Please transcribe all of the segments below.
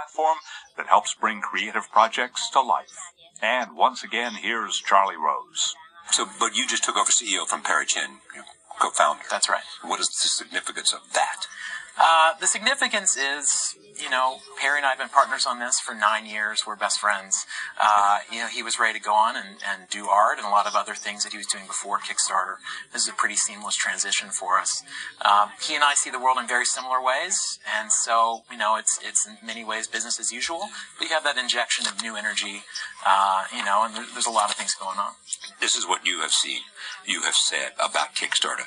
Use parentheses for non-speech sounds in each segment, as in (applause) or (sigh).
platform that helps bring creative projects to life. And once again, here's Charlie Rose. So, but you just took over CEO from Perry Chen, your co-founder. That's right. What is the significance of that? Uh, the significance is, you know, Perry and I have been partners on this for nine years. We're best friends. Uh, you know, he was ready to go on and, and do art and a lot of other things that he was doing before Kickstarter. This is a pretty seamless transition for us. Um, he and I see the world in very similar ways, and so you know, it's it's in many ways business as usual. But you have that injection of new energy, uh, you know, and there, there's a lot of things going on. This is what you have seen, you have said about Kickstarter.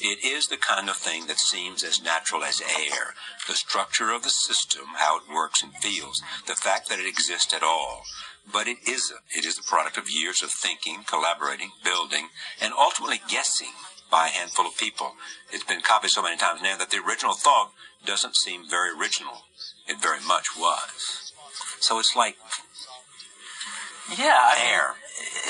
It is the kind of thing that seems as natural as air. The structure of the system, how it works and feels, the fact that it exists at all. But it isn't. It is the product of years of thinking, collaborating, building, and ultimately guessing by a handful of people. It's been copied so many times now that the original thought doesn't seem very original. It very much was. So it's like Yeah, I mean, air.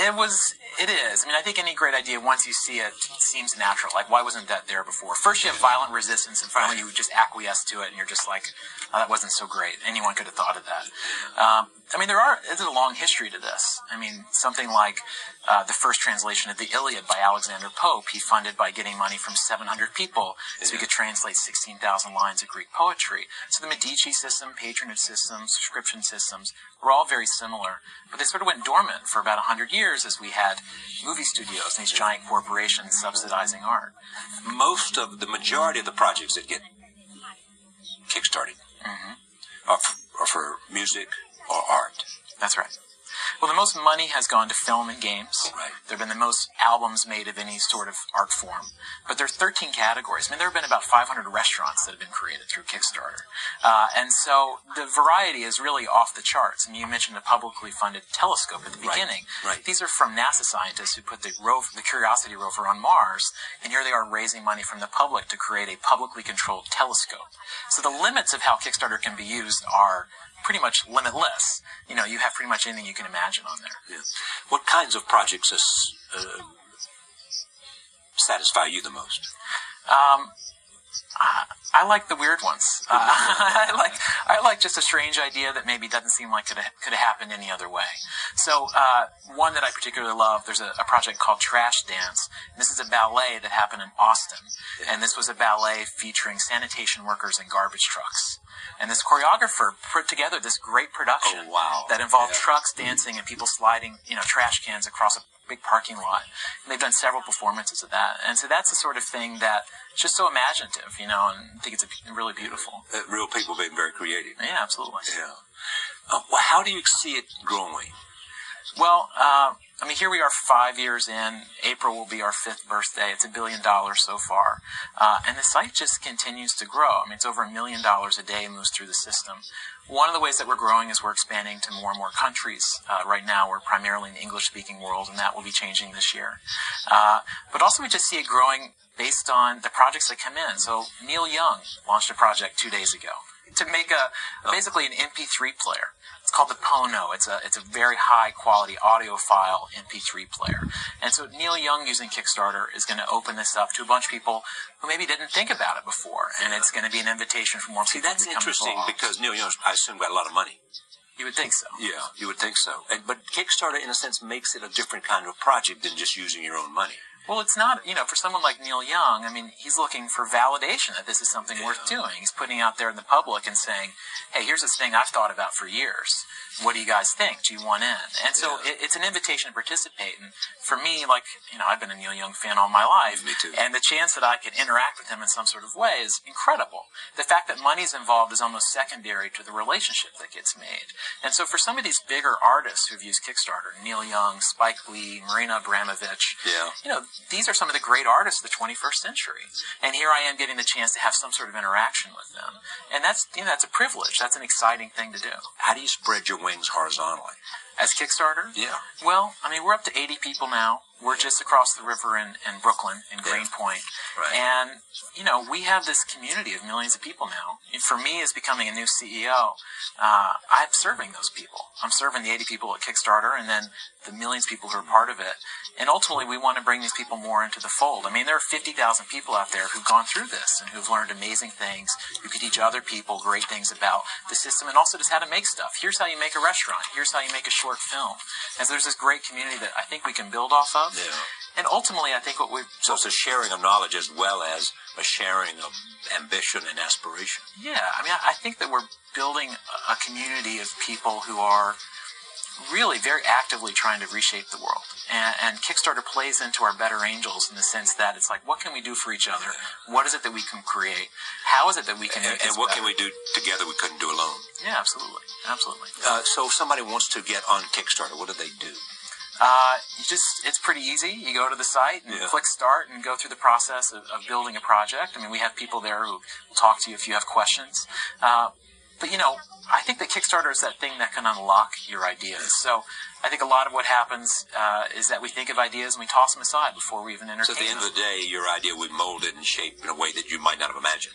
it was. It is. I mean, I think any great idea, once you see it, seems natural. Like, why wasn't that there before? First, you have violent resistance, and finally, you just acquiesce to it, and you're just like, oh, that wasn't so great. Anyone could have thought of that. Um, I mean, there are. There's a long history to this. I mean, something like uh, the first translation of the Iliad by Alexander Pope. He funded by getting money from 700 people, so he could translate 16,000 lines of Greek poetry. So the Medici system, patronage system, subscription systems were all very similar, but they sort of went dormant for about 100 years as we had movie studios and these giant corporations subsidizing art. most of the majority of the projects that get kickstarted are, f- are for music or art. That's right. Well, the most money has gone to film and games. Right. There have been the most albums made of any sort of art form. But there are 13 categories. I mean, there have been about 500 restaurants that have been created through Kickstarter. Uh, and so the variety is really off the charts. I mean, you mentioned the publicly funded telescope at the beginning. Right, right. These are from NASA scientists who put the, rover, the Curiosity rover on Mars. And here they are raising money from the public to create a publicly controlled telescope. So the limits of how Kickstarter can be used are pretty much limitless. You know, you have pretty much anything you can imagine on there. Yeah. What kinds of projects uh, satisfy you the most? Um, I, I like the weird ones. (laughs) Uh, I like I like just a strange idea that maybe doesn't seem like it could have happened any other way. So uh, one that I particularly love, there's a, a project called Trash Dance. And this is a ballet that happened in Austin, and this was a ballet featuring sanitation workers and garbage trucks. And this choreographer put together this great production Oh, wow. that involved Yeah. trucks dancing and people sliding, you know, trash cans across a big parking lot. And they've done several performances of that. And so that's the sort of thing that is just so imaginative, you know, and think it's a, really beautiful. Uh, real people being very creative. Yeah, absolutely. Yeah. Uh, well, how do you see it growing? Well, uh, I mean, here we are five years in. April will be our fifth birthday. It's a billion dollars so far. Uh, and the site just continues to grow. I mean, it's over a million dollars a day moves through the system. One of the ways that we're growing is we're expanding to more and more countries. Uh, right now, we're primarily in the English speaking world, and that will be changing this year. Uh, but also, we just see it growing based on the projects that come in. So, Neil Young launched a project two days ago to make a basically an MP3 player. It's called the Pono. It's a it's a very high quality audiophile MP3 player. And so Neil Young using Kickstarter is going to open this up to a bunch of people who maybe didn't think about it before, and it's going to be an invitation for more See, people that's to become interesting involved. because Neil Young, I assume, got a lot of money. you would think so. Yeah, you would think so. And, but Kickstarter, in a sense, makes it a different kind of project than just using your own money. Well, it's not, you know, for someone like Neil Young, I mean, he's looking for validation that this is something worth doing. He's putting out there in the public and saying, hey, here's this thing I've thought about for years. What do you guys think? Do you want in? And so Yeah. it, it's an invitation to participate. And for me, like, you know, I've been a Neil Young fan all my life. Me too. And the chance that I could interact with him in some sort of way is incredible. The fact that money's involved is almost secondary to the relationship that gets made. And so for some of these bigger artists who've used Kickstarter, Neil Young, Spike Lee, Marina Abramovich, Yeah. you know, these are some of the great artists of the 21st century. And here I am getting the chance to have some sort of interaction with them. And that's, you know, that's a privilege. That's an exciting thing to do. How do you spread your wings horizontally? As Kickstarter? Yeah. Well, I mean, we're up to 80 people now. We're just across the river in, in Brooklyn, in Greenpoint. Right. And, you know, we have this community of millions of people now. And for me, as becoming a new CEO, uh, I'm serving those people. I'm serving the 80 people at Kickstarter and then the millions of people who are part of it. And ultimately, we want to bring these people more into the fold. I mean, there are 50,000 people out there who've gone through this and who've learned amazing things, who can teach other people great things about the system and also just how to make stuff. Here's how you make a restaurant. Here's how you make a short film. And so there's this great community that I think we can build off of. Yeah. And ultimately, I think what we've So it's a sharing of knowledge as well as a sharing of ambition and aspiration. Yeah, I mean, I think that we're building a community of people who are really very actively trying to reshape the world. And, and Kickstarter plays into our better angels in the sense that it's like, what can we do for each other? What is it that we can create? How is it that we can And, and what better? can we do together we couldn't do alone? Yeah, absolutely, absolutely. Uh, so if somebody wants to get on Kickstarter, what do they do? Uh, you just it's pretty easy. You go to the site and Yeah. click start and go through the process of, of building a project. I mean, we have people there who will talk to you if you have questions. Uh, but you know, I think that Kickstarter is that thing that can unlock your ideas. So I think a lot of what happens uh, is that we think of ideas and we toss them aside before we even entertain So at the end them. of the day, your idea would mold it and shape in a way that you might not have imagined.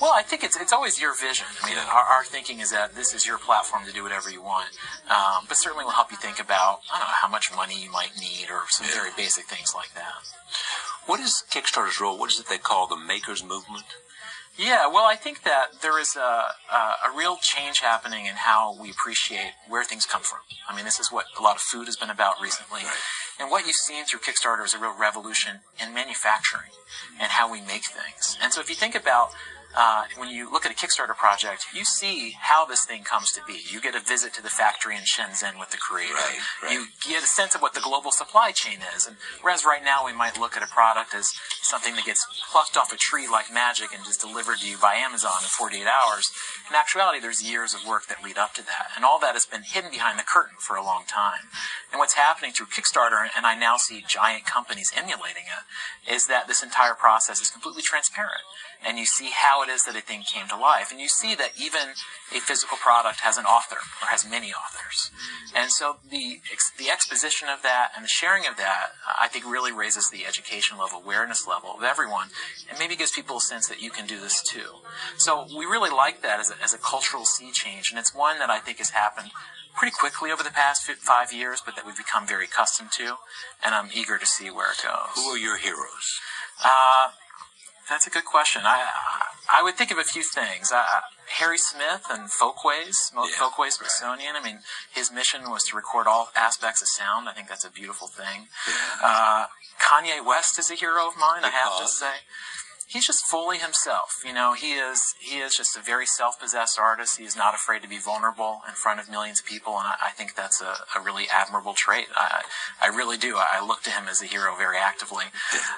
Well, I think it's it's always your vision. I mean, Yeah. our, our thinking is that this is your platform to do whatever you want, um, but certainly will help you think about I don't know how much money you might need or some Yeah. very basic things like that. What is Kickstarter's role? What is it they call the makers movement? Yeah, well, I think that there is a, a, a real change happening in how we appreciate where things come from. I mean, this is what a lot of food has been about recently. Right. And what you've seen through Kickstarter is a real revolution in manufacturing and how we make things. And so if you think about uh, when you look at a Kickstarter project, you see how this thing comes to be. You get a visit to the factory in Shenzhen with the creator. Right, right. You get a sense of what the global supply chain is. And whereas right now we might look at a product as something that gets plucked off a tree like magic and just delivered to you by Amazon in 48 hours, in actuality, there's years of work that lead up to that. And all that has been hidden behind the curtain for a long time. And what's happening through Kickstarter, and I now see giant companies emulating it, is that this entire process is completely transparent. And you see how it is that a thing came to life. And you see that even a physical product has an author or has many authors. And so the, ex- the exposition of that and the sharing of that, I think really raises the education level, awareness level of everyone, and maybe gives people a sense that you can do this too. So we really like that as a, as a cultural sea change, and it's one that I think has happened pretty quickly over the past fi- five years, but that we've become very accustomed to, and I'm eager to see where it goes. Who are your heroes? Uh, that's a good question. I I would think of a few things. Uh, Harry Smith and Folkways, Yeah, Folkways right. Smithsonian. I mean, his mission was to record all aspects of sound. I think that's a beautiful thing. Uh, Kanye West is a hero of mine. I have to say. He's just fully himself. You know, he is he is just a very self-possessed artist. He is not afraid to be vulnerable in front of millions of people, and I, I think that's a, a really admirable trait. I, I really do. I, I look to him as a hero very actively.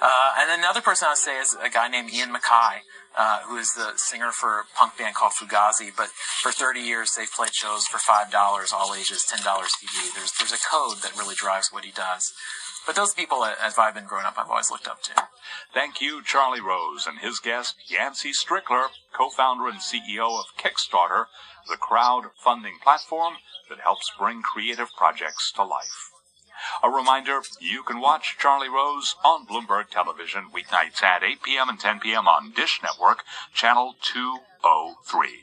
Uh, and another person I'd say is a guy named Ian MacKaye, uh, who is the singer for a punk band called Fugazi. But for 30 years, they've played shows for five dollars, all ages, ten dollars TV. There's there's a code that really drives what he does. But those people, as I've been growing up, I've always looked up to. Thank you, Charlie Rose, and his guest, Yancey Strickler, co-founder and CEO of Kickstarter, the crowdfunding platform that helps bring creative projects to life. A reminder, you can watch Charlie Rose on Bloomberg Television weeknights at 8 p.m. and 10 p.m. on Dish Network, channel 203.